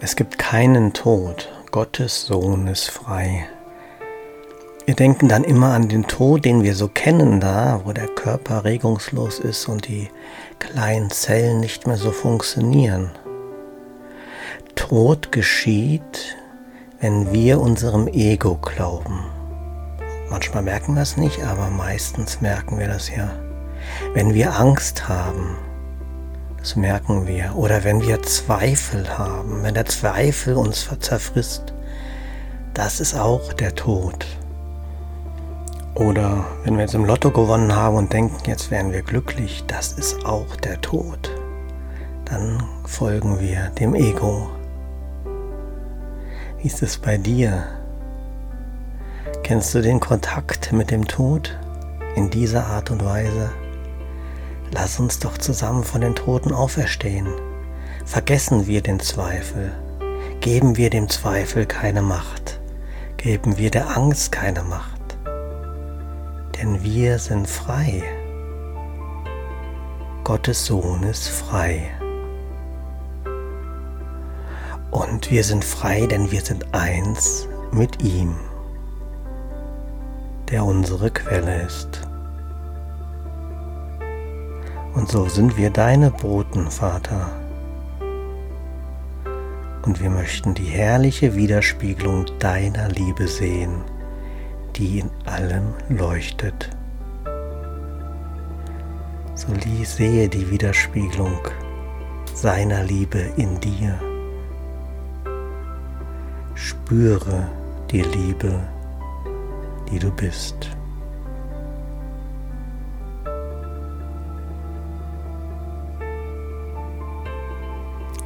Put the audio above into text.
Es gibt keinen Tod. Gottes Sohn ist frei. Wir denken dann immer an den Tod, den wir so kennen, da, wo der Körper regungslos ist und die kleinen Zellen nicht mehr so funktionieren. Tod geschieht, wenn wir unserem Ego glauben. Manchmal merken wir es nicht, aber meistens merken wir das ja. Wenn wir Angst haben, das merken wir. Oder wenn wir Zweifel haben, wenn der Zweifel uns zerfrisst, das ist auch der Tod. Oder wenn wir jetzt im Lotto gewonnen haben und denken, jetzt wären wir glücklich, das ist auch der Tod. Dann folgen wir dem Ego. Wie ist es bei dir? Kennst du den Kontakt mit dem Tod in dieser Art und Weise? Lass uns doch zusammen von den Toten auferstehen. Vergessen wir den Zweifel. Geben wir dem Zweifel keine Macht. Geben wir der Angst keine Macht. Denn wir sind frei. Gottes Sohn ist frei. Und wir sind frei, denn wir sind eins mit ihm, der unsere Quelle ist. Und so sind wir deine Boten, Vater. Und wir möchten die herrliche Widerspiegelung deiner Liebe sehen, die in allem leuchtet. So sehe die Widerspiegelung seiner Liebe in dir. Spüre die Liebe, die du bist.